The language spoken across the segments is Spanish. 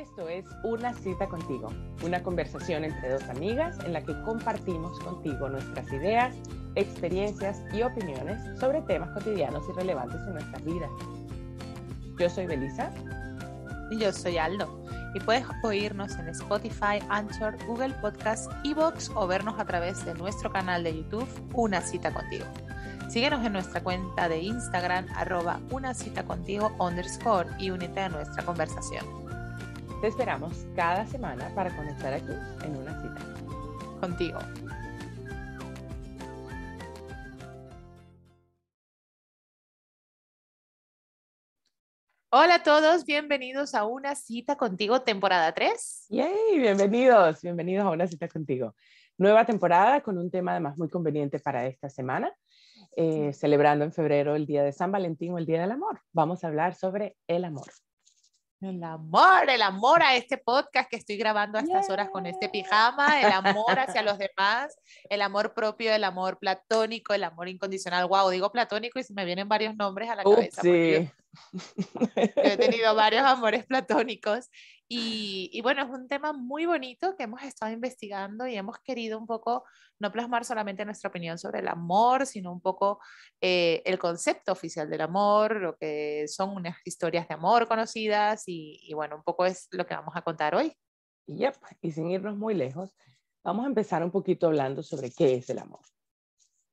Esto es Una cita contigo, una conversación entre dos amigas en la que compartimos contigo nuestras ideas, experiencias y opiniones sobre temas cotidianos y relevantes en nuestras vidas. Yo soy Belisa. Y yo soy Aldo. Y puedes oírnos en Spotify, Anchor, Google Podcast, Evox o vernos a través de nuestro canal de YouTube Una cita contigo. Síguenos en nuestra cuenta de Instagram, arroba una cita contigo underscore y únete a nuestra conversación. Te esperamos cada semana para conectar aquí en una cita. Contigo. Hola a todos, bienvenidos a Una Cita Contigo, temporada 3. ¡Yay! Bienvenidos, bienvenidos a Una Cita Contigo. Nueva temporada con un tema además muy conveniente para esta semana, eh, celebrando en febrero el Día de San Valentín o el Día del Amor. Vamos a hablar sobre el amor. El amor, el amor a este podcast que estoy grabando a estas horas con este pijama, el amor hacia los demás, el amor propio, el amor platónico, el amor incondicional. Wow, digo platónico y se me vienen varios nombres a la cabeza. He tenido varios amores platónicos y, bueno, es un tema muy bonito que hemos estado investigando y hemos querido un poco no plasmar solamente nuestra opinión sobre el amor, sino un poco eh, el concepto oficial del amor, lo que son unas historias de amor conocidas y, y bueno, un poco es lo que vamos a contar hoy. Yep. Y sin irnos muy lejos, vamos a empezar un poquito hablando sobre qué es el amor.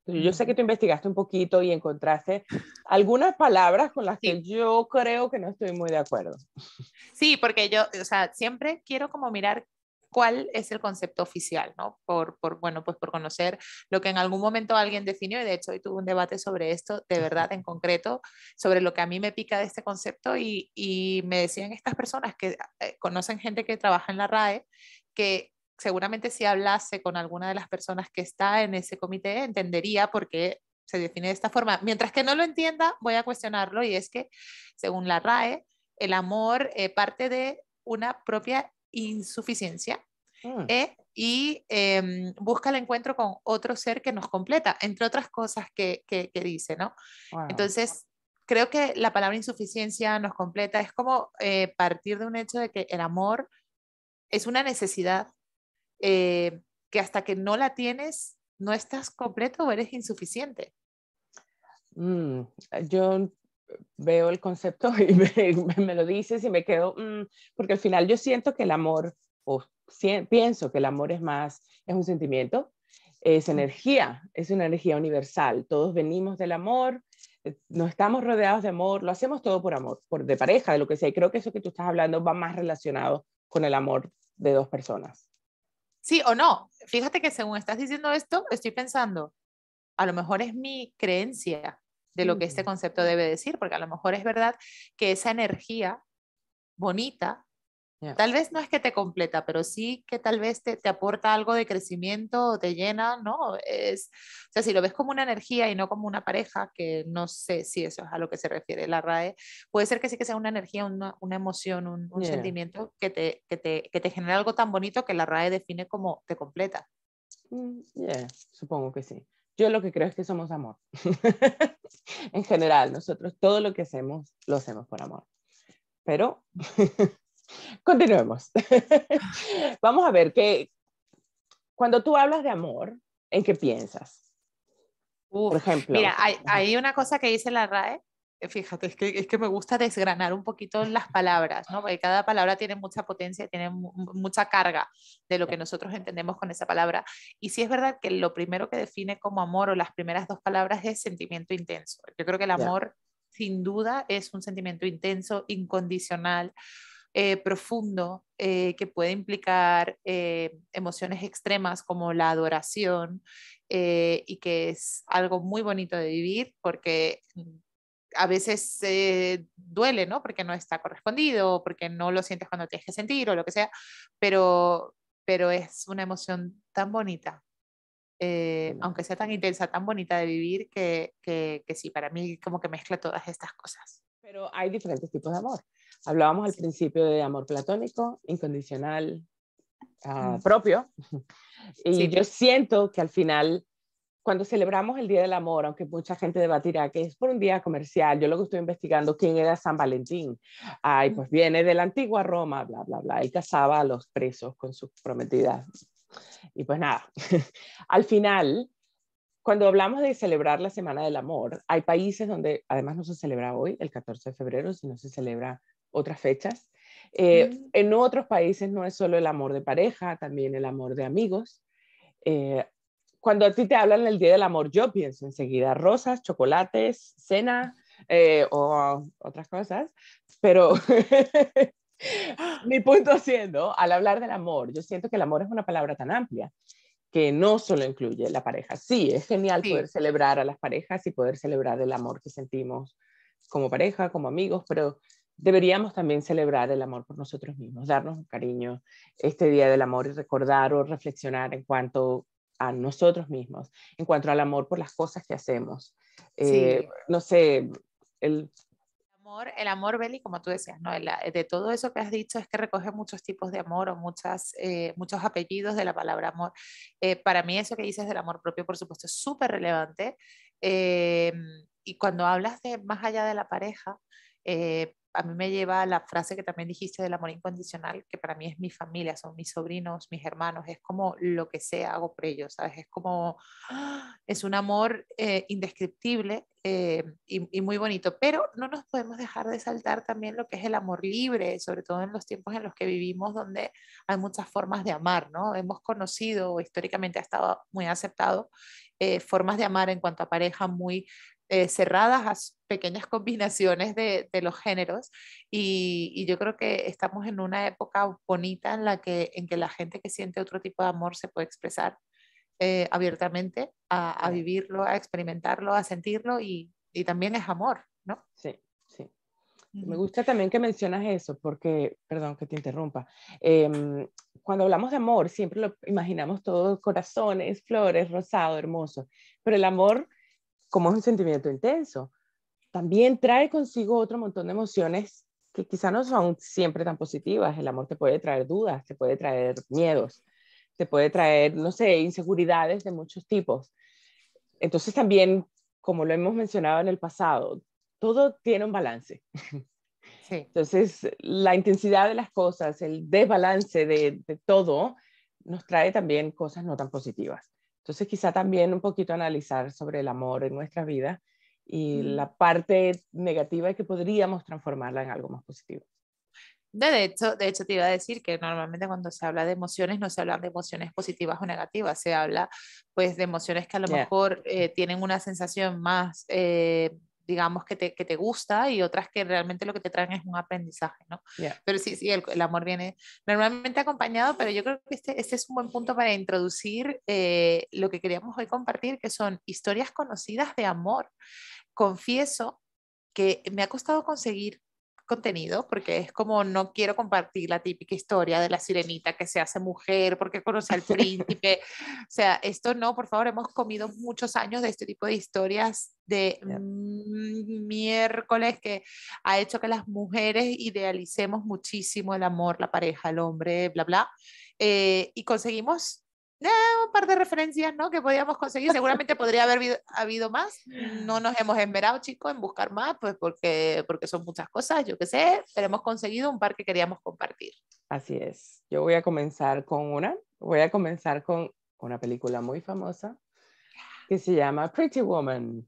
Yo sé que tú investigaste un poquito y encontraste algunas palabras con las que yo creo que no estoy muy de acuerdo. Sí, porque yo, o sea, siempre quiero como mirar cuál es el concepto oficial, ¿no? Por, por, bueno, pues por conocer lo que en algún momento alguien definió, y de hecho hoy tuve un debate sobre esto, de verdad, en concreto, sobre lo que a mí me pica de este concepto, y, y me decían estas personas que eh, conocen gente que trabaja en la RAE, que seguramente si hablase con alguna de las personas que está en ese comité, entendería por qué se define de esta forma. Mientras que no lo entienda, voy a cuestionarlo y es que, según la RAE, el amor eh, parte de una propia insuficiencia Mm. eh, y em, busca el encuentro con otro ser que nos completa, entre otras cosas que, que, que dice, ¿no? Wow. Entonces, creo que la palabra insuficiencia nos completa, es como eh, partir de un hecho de que el amor es una necesidad eh, que hasta que no la tienes, no estás completo o eres insuficiente. Mm, yo veo el concepto y me, me lo dices y me quedo, mm, porque al final yo siento que el amor, o si- pienso que el amor es más, es un sentimiento, es energía, es una energía universal. Todos venimos del amor, eh, no estamos rodeados de amor, lo hacemos todo por amor, por de pareja, de lo que sea. Y creo que eso que tú estás hablando va más relacionado con el amor de dos personas. Sí o no. Fíjate que según estás diciendo esto, estoy pensando, a lo mejor es mi creencia de lo que este concepto debe decir, porque a lo mejor es verdad que esa energía bonita, Tal vez no es que te completa, pero sí que tal vez te, te aporta algo de crecimiento te llena, ¿no? Es, o sea, si lo ves como una energía y no como una pareja, que no sé si eso es a lo que se refiere la RAE, puede ser que sí que sea una energía, una, una emoción, un, un Yeah. sentimiento que te, que, te, que te genera algo tan bonito que la RAE define como te completa. Mm, yeah, supongo que sí. Yo lo que creo es que somos amor. en general, nosotros todo lo que hacemos lo hacemos por amor. Pero continuemos. Vamos a ver que cuando tú hablas de amor, ¿en qué piensas? Uf, Por ejemplo. Mira, hay, hay una cosa que dice la RAE, fíjate, es que, es que me gusta desgranar un poquito las palabras, ¿no? Porque cada palabra tiene mucha potencia, tiene mu- mu- mucha carga de lo que nosotros entendemos con esa palabra. Y sí es verdad que lo primero que define como amor o las primeras dos palabras es sentimiento intenso. Yo creo que el amor, sin duda, es un sentimiento intenso, incondicional, eh, profundo, eh, que puede implicar eh, emociones extremas como la adoración, eh, y que es algo muy bonito de vivir porque mm, a veces duele, ¿no? Porque no está correspondido, porque no lo sientes cuando tienes que sentir o lo que sea, pero, pero es una emoción tan bonita, eh, aunque sea tan intensa, tan bonita de vivir, que, que, que sí, para mí como que mezcla todas estas cosas. Pero hay diferentes tipos de amor. Hablábamos al principio de amor platónico, incondicional, Mm. propio. Y Sí. yo siento que al final, cuando celebramos el Día del Amor, aunque mucha gente debatirá que es por un día comercial, yo lo que estoy investigando, ¿quién era San Valentín? Ay, pues viene de la antigua Roma, bla, bla, bla. Él casaba a los presos con sus prometidas. Y pues nada, al final, cuando hablamos de celebrar la Semana del Amor, hay países donde además no se celebra hoy, el 14 de febrero, sino se celebra otras fechas. Eh, mm. En otros países no es solo el amor de pareja, también el amor de amigos. Eh, cuando a ti te hablan del Día del Amor, yo pienso enseguida rosas, chocolates, cena eh, o otras cosas, pero mi punto siendo, al hablar del amor, yo siento que el amor es una palabra tan amplia que no solo incluye la pareja. Sí, es genial poder celebrar a las parejas y poder celebrar el amor que sentimos como pareja, como amigos, pero deberíamos también celebrar el amor por nosotros mismos, darnos un cariño este Día del Amor y recordar o reflexionar en cuanto a nosotros mismos, en cuanto al amor por las cosas que hacemos. Eh, no sé, el... Amor, el amor, Beli, como tú decías, ¿no? de todo eso que has dicho es que recoge muchos tipos de amor o muchas, eh, muchos apellidos de la palabra amor. Eh, para mí eso que dices del amor propio, por supuesto, es súper relevante. y cuando hablas de más allá de la pareja, a mí me lleva a la frase que también dijiste del amor incondicional, que para mí es mi familia, son mis sobrinos, mis hermanos, es como lo que sea, hago por ellos, ¿sabes? Es como, ¡ah! es un amor eh, indescriptible eh, y, muy bonito, pero no nos podemos dejar de saltar también lo que es el amor libre, sobre todo en los tiempos en los que vivimos, donde hay muchas formas de amar, ¿no? Hemos conocido, históricamente ha estado muy aceptado, eh, formas de amar en cuanto a pareja muy eh, cerradas a pequeñas combinaciones de, los géneros y, yo creo que estamos en una época bonita en la que, en que la gente que siente otro tipo de amor se puede expresar eh, abiertamente, a, vivirlo, a experimentarlo, a sentirlo y, también es amor, ¿no? Sí, sí. Me gusta también que mencionas eso, porque, perdón que te interrumpa, em, cuando hablamos de amor siempre lo imaginamos todos corazones, flores, rosado, hermoso, pero el amor como es un sentimiento intenso, también trae consigo otro montón de emociones que quizá no son siempre tan positivas. El amor te puede traer dudas, te puede traer miedos, te puede traer, no sé, inseguridades de muchos tipos. Entonces también, como lo hemos mencionado en el pasado, todo tiene un balance. Entonces, la intensidad de las cosas, el desbalance de, de todo, nos trae también cosas no tan positivas. Entonces, quizá también un poquito analizar sobre el amor en nuestra vida y la parte negativa que podríamos transformarla en algo más positivo. De hecho, de hecho, te iba a decir que normalmente cuando se habla de emociones no se habla de emociones positivas o negativas, se habla pues de emociones que a lo mejor eh, tienen una sensación más eh, digamos, que te, que te gusta y otras que realmente lo que te traen es un aprendizaje, ¿no? Pero sí, sí, el, el, amor viene normalmente acompañado, pero yo creo que este, este es un buen punto para introducir eh, lo que queríamos hoy compartir, que son historias conocidas de amor. Confieso que me ha costado conseguir contenido, porque es como no quiero compartir la típica historia de la sirenita que se hace mujer porque conoce al príncipe. o sea, esto no, por favor, hemos comido muchos años de este tipo de historias de miércoles que ha hecho que las mujeres idealicemos muchísimo el amor, la pareja, el hombre, bla, bla. Eh, y conseguimos eh, un par de referencias ¿no? que podíamos conseguir. Seguramente podría haber habido, más. No nos hemos esmerado, chicos, en buscar más, pues porque, porque son muchas cosas, yo qué sé, pero hemos conseguido un par que queríamos compartir. Así es. Yo voy a comenzar con una. Voy a comenzar con una película muy famosa que se llama Pretty Woman,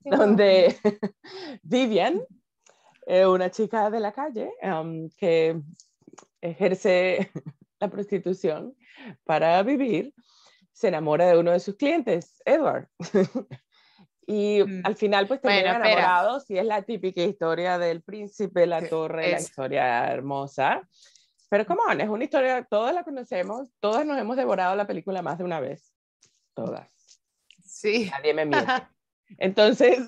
donde Vivian, una chica de la calle um, que ejerce la prostitución para vivir, se enamora de uno de sus clientes, Edward. y mm. al final pues terminan enamorados y es la típica historia del príncipe, la torre, la historia hermosa. Pero come on, es una historia, todas la conocemos, todas nos hemos devorado la película más de una vez. Todas. Sí. Nadie me miente. Entonces,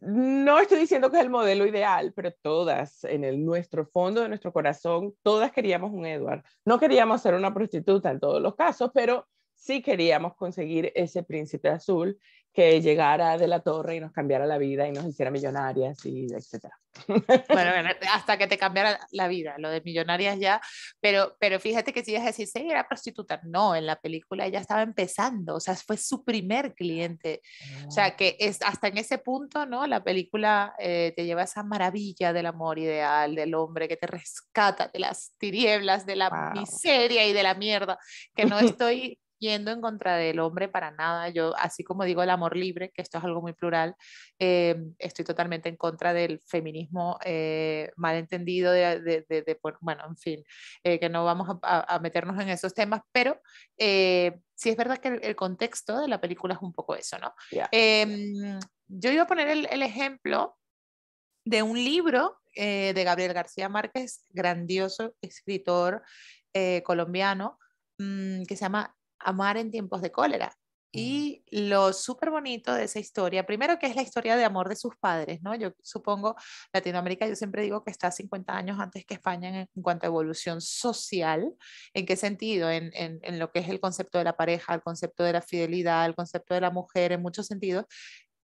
no estoy diciendo que es el modelo ideal, pero todas, en el, nuestro fondo de nuestro corazón, todas queríamos un Edward. No queríamos ser una prostituta en todos los casos, pero sí queríamos conseguir ese príncipe azul que llegara de la torre y nos cambiara la vida y nos hiciera millonarias y etcétera. Bueno, hasta que te cambiara la vida, lo de millonarias ya, pero, pero fíjate que si ibas a decir, sí, era prostituta, no, en la película ella estaba empezando, o sea, fue su primer cliente, o sea, ah. que es hasta en ese punto, ¿no? La película eh, te lleva esa maravilla del amor ideal, del hombre que te rescata de las tinieblas, de la miseria y de la mierda, que no estoy yendo en contra del hombre para nada. Yo, así como digo el amor libre, que esto es algo muy plural, eh, estoy totalmente en contra del feminismo eh, malentendido, de, de, de, bueno, en fin, eh, que no vamos a, meternos en esos temas, pero sí es verdad que el, contexto de la película es un poco eso, ¿no? Em, yo iba a poner el, el ejemplo de un libro de Gabriel García Márquez, grandioso escritor colombiano, mm, que se llama amar en tiempos de cólera. Y lo súper bonito de esa historia, primero que es la historia de amor de sus padres, ¿no? Yo supongo, Latinoamérica, yo siempre digo que está 50 años antes que España en, en cuanto a evolución social. ¿En qué sentido? En, en, en, lo que es el concepto de la pareja, el concepto de la fidelidad, el concepto de la mujer, en muchos sentidos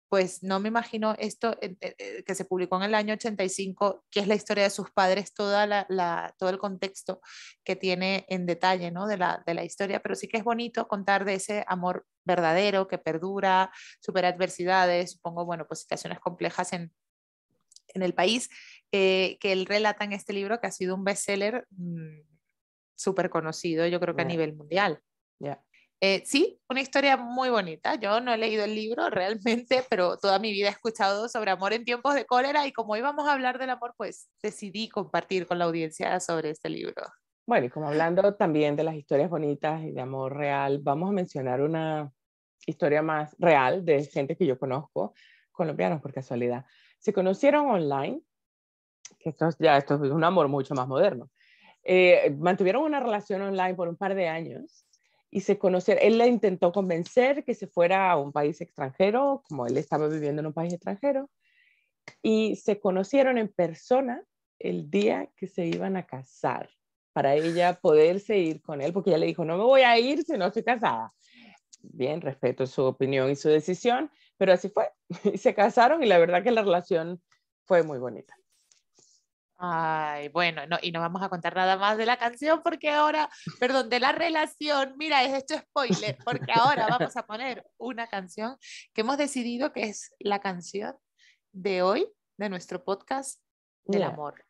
pues no me imagino esto eh, eh, eh, que se publicó en el año 85, que es la historia de sus padres, toda la, todo el contexto que tiene en detalle ¿no? de, la, de la historia, pero sí que es bonito contar de ese amor verdadero que perdura, supera adversidades, supongo, bueno, pues situaciones complejas en, en el país, que él relata en este libro que ha sido un bestseller mm, súper conocido, yo creo que a nivel mundial. ya eh, sí, una historia muy bonita. Yo no he leído el libro realmente, pero toda mi vida he escuchado sobre amor en tiempos de cólera y como íbamos a hablar del amor, pues decidí compartir con la audiencia sobre este libro. Bueno, y como hablando también de las historias bonitas y de amor real, vamos a mencionar una historia más real de gente que yo conozco, colombianos por casualidad. Se conocieron online, esto ya esto es un amor mucho más moderno. Eh, mantuvieron una relación online por un par de años y se conocieron. Él la intentó convencer que se fuera a un país extranjero, como él estaba viviendo en un país extranjero, y se conocieron en persona el día que se iban a casar, para ella poderse ir con él, porque ella le dijo, no me voy a ir si no estoy casada. Bien, respeto su opinión y su decisión, pero así fue. Y se casaron y la verdad que la relación fue muy bonita. Ay, bueno, no, y no vamos a contar nada más de la canción porque ahora, perdón, de la relación, mira, es esto spoiler, porque ahora vamos a poner una canción que hemos decidido que es la canción de hoy, de nuestro podcast del amor.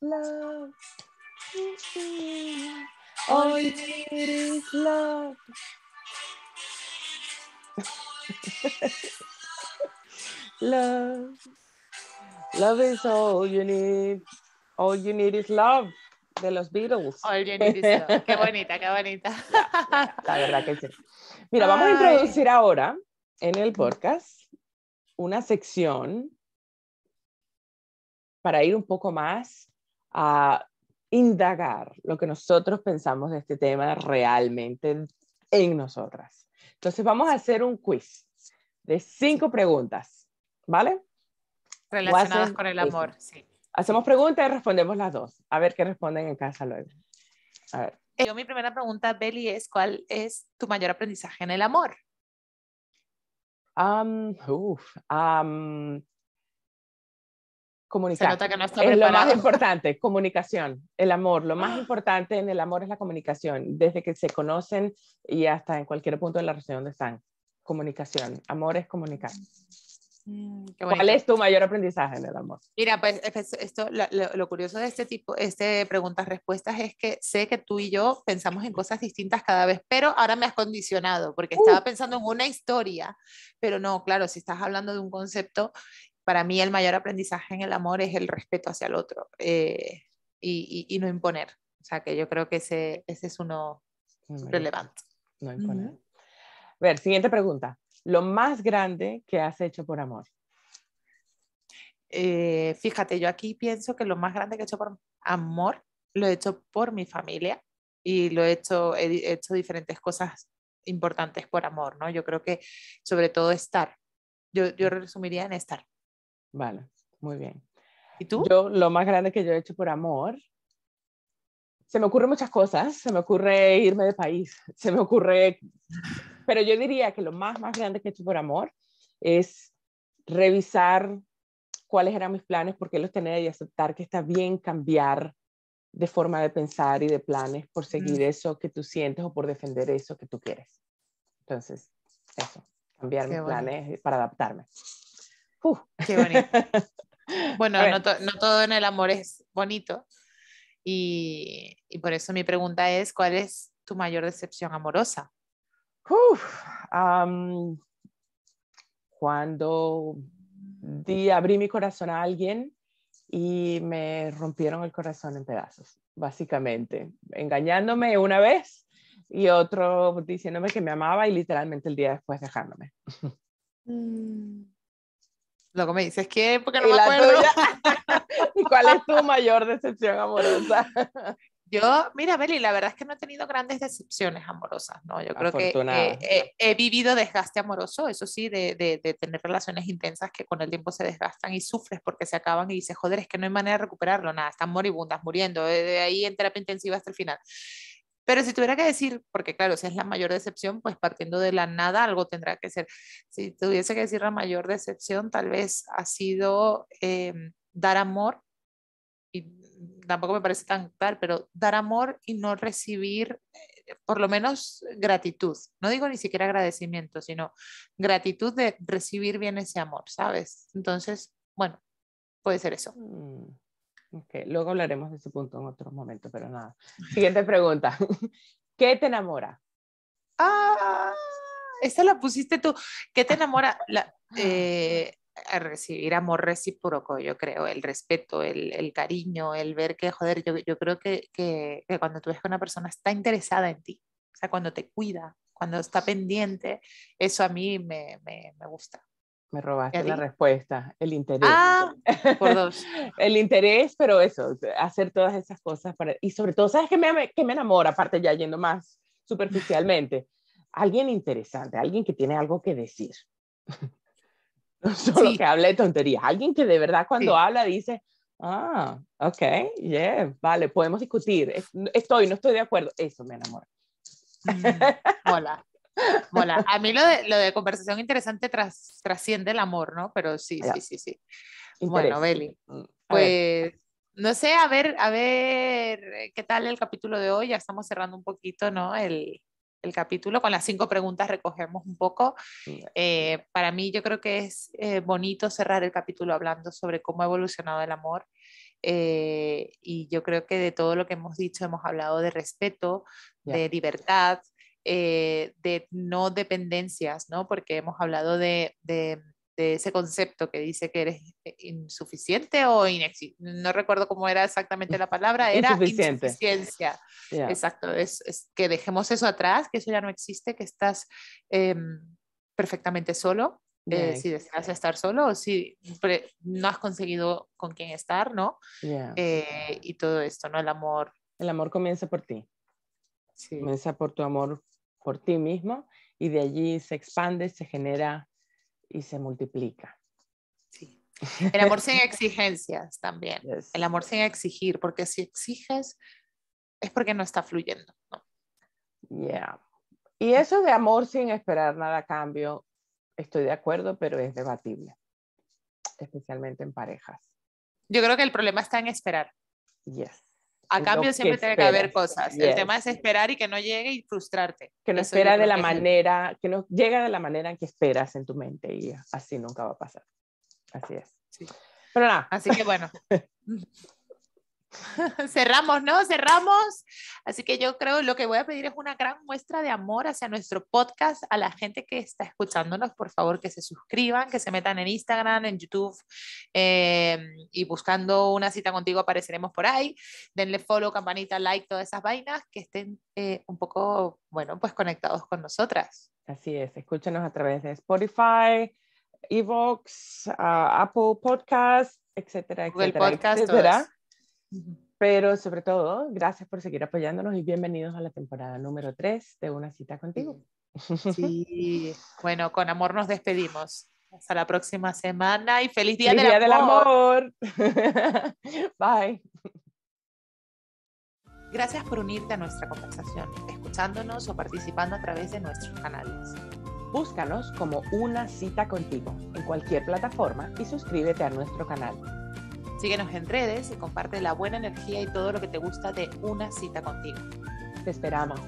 Love. Love is all you need. All you need is love de los Beatles. All you need is love. Qué bonita, qué bonita. La verdad que sí. Mira, vamos a introducir ahora en el podcast una sección para ir un poco más a indagar lo que nosotros pensamos de este tema realmente en nosotras. Entonces vamos a hacer un quiz de cinco preguntas ¿Vale? Relacionadas con el amor, sí. Hacemos preguntas y respondemos las dos. A ver qué responden en casa luego. A ver. Yo mi primera pregunta, Beli, es ¿cuál es tu mayor aprendizaje en el amor? Um, uf, comunicar. Se nota que no está es lo más importante, comunicación, el amor. Lo más importante en el amor es la comunicación, desde que se conocen y hasta en cualquier punto de la relación donde están. Comunicación. Amor es comunicar. Mm, ¿Cuál es tu mayor aprendizaje en el amor? Mira, pues esto, lo, curioso de este tipo, este preguntas-respuestas es que sé que tú y yo pensamos en cosas distintas cada vez, pero ahora me has condicionado porque estaba uh. pensando en una historia, pero no, claro, si estás hablando de un concepto, para mí el mayor aprendizaje en el amor es el respeto hacia el otro eh, y, y, no imponer. O sea, que yo creo que ese, ese es uno relevante. No imponer. A ver, siguiente pregunta lo más grande que has hecho por amor? Eh, fíjate, yo aquí pienso que lo más grande que he hecho por amor lo he hecho por mi familia y lo he hecho, he hecho diferentes cosas importantes por amor, ¿no? Yo creo que sobre todo estar. Yo, yo resumiría en estar. Vale, muy bien. ¿Y tú? Yo lo más grande que yo he hecho por amor, se me ocurren muchas cosas, se me ocurre irme de país, se me ocurre, pero yo diría que lo más, más grande que he hecho por amor es revisar cuáles eran mis planes, por qué los tenía y aceptar que está bien cambiar de forma de pensar y de planes por seguir eso que tú sientes o por defender eso que tú quieres. Entonces, eso, cambiar mis planes para adaptarme. Qué bonito. Bueno, no, no, todo en el amor es bonito. Y, y, por eso mi pregunta es, ¿cuál es tu mayor decepción amorosa? Cuando di, abrí mi corazón a alguien y me rompieron el corazón en pedazos, básicamente, engañándome una vez y otro diciéndome que me amaba y literalmente el día después dejándome. Mm. Luego me dices que porque no me acuerdo. ¿Y cuál es tu mayor decepción amorosa? Yo, mira, Beli, la verdad es que no he tenido grandes decepciones amorosas, ¿no? Yo creo que he vivido desgaste amoroso, eso sí, de, de, tener relaciones intensas que con el tiempo se desgastan y sufres porque se acaban y dices, joder, es que no hay manera de recuperarlo, nada, están moribundas, muriendo, de ahí en terapia intensiva hasta el final. Pero si tuviera que decir, porque claro, si es la mayor decepción, pues partiendo de la nada, algo tendrá que ser. Si tuviese que decir la mayor decepción, tal vez ha sido em, dar amor tampoco me parece tan tal, pero dar amor y no recibir eh, por lo menos gratitud. No digo ni siquiera agradecimiento, sino gratitud de recibir bien ese amor, ¿sabes? Entonces, bueno, puede ser eso. Mm, luego hablaremos de ese punto en otro momento, pero nada. Siguiente pregunta. ¿Qué te enamora? Ah, esa la pusiste tú. ¿Qué te enamora? La, eh, a recibir amor recíproco, yo creo, el respeto, el, el cariño, el ver que, joder, yo, yo creo que, que, que, cuando tú ves que una persona está interesada en ti, o sea, cuando te cuida, cuando está pendiente, eso a mí me, me, me gusta. Me robaste la respuesta, el interés. Ah, por dos. el interés, pero eso, hacer todas esas cosas. Para, y sobre todo, ¿sabes qué me, que me enamora? Aparte ya yendo más superficialmente, alguien interesante, alguien que tiene algo que decir. No solo que hable de tonterías. Alguien que de verdad cuando habla dice, ah, ok, yeah, vale, podemos discutir. Estoy, no estoy de acuerdo. Eso me enamora. Mm, hola. Hola. A mí lo de, lo de conversación interesante tras, trasciende el amor, ¿no? Pero sí, sí, sí, sí. Bueno, Beli, mm, pues no sé, a ver, a ver qué tal el capítulo de hoy. Ya estamos cerrando un poquito, ¿no? El, el capítulo. Con las cinco preguntas recogemos un poco. Eh, para mí yo creo que es eh, bonito cerrar el capítulo hablando sobre cómo ha evolucionado el amor. Eh, y yo creo que de todo lo que hemos dicho hemos hablado de respeto, de libertad, de no dependencias, ¿no? Porque hemos hablado de, de de ese concepto que dice que eres insuficiente o inexistente. No recuerdo cómo era exactamente la palabra, era insuficiencia. Exacto, es, que dejemos eso atrás, que eso ya no existe, que estás em, perfectamente solo, eh, si deseas estar solo o si no has conseguido con quién estar, ¿no? Eh, y todo esto, ¿no? El amor. El amor comienza por ti. Comienza por tu amor por ti mismo y de allí se expande, se genera y se multiplica. Sí. El amor sin exigencias también. El amor sin exigir, porque si exiges es porque no está fluyendo. ¿no? Yeah. Y eso de amor sin esperar nada a cambio, estoy de acuerdo, pero es debatible, especialmente en parejas. Yo creo que el problema está en esperar. Yes. A cambio siempre tiene que haber cosas. El tema es esperar y que no llegue y frustrarte. Que no espera de la manera, que no llega de la manera en que esperas en tu mente y así nunca va a pasar. Así es. Sí. Pero nada. Así que bueno. Cerramos, ¿no? Cerramos. Así que yo creo lo que voy a pedir es una gran muestra de amor hacia nuestro podcast, a la gente que está escuchándonos, por favor, que se suscriban, que se metan en Instagram, en YouTube em, y buscando una cita contigo apareceremos por ahí. Denle follow, campanita, like, todas esas vainas, que estén eh, un poco, bueno, pues conectados con nosotras. Así es, escúchenos a través de Spotify, Evox, ah, Apple Podcast, etcétera, etcétera, etcétera. Pero sobre todo, gracias por seguir apoyándonos y bienvenidos a la temporada número 3 de Una cita contigo. Sí, bueno, con amor nos despedimos. Hasta la próxima semana y feliz día, del, día amor. del amor. Bye. Gracias por unirte a nuestra conversación, escuchándonos o participando a través de nuestros canales. Búscanos como Una Cita Contigo en cualquier plataforma y suscríbete a nuestro canal. Síguenos en redes y comparte la buena energía y todo lo que te gusta de Una Cita Contigo. Te esperamos.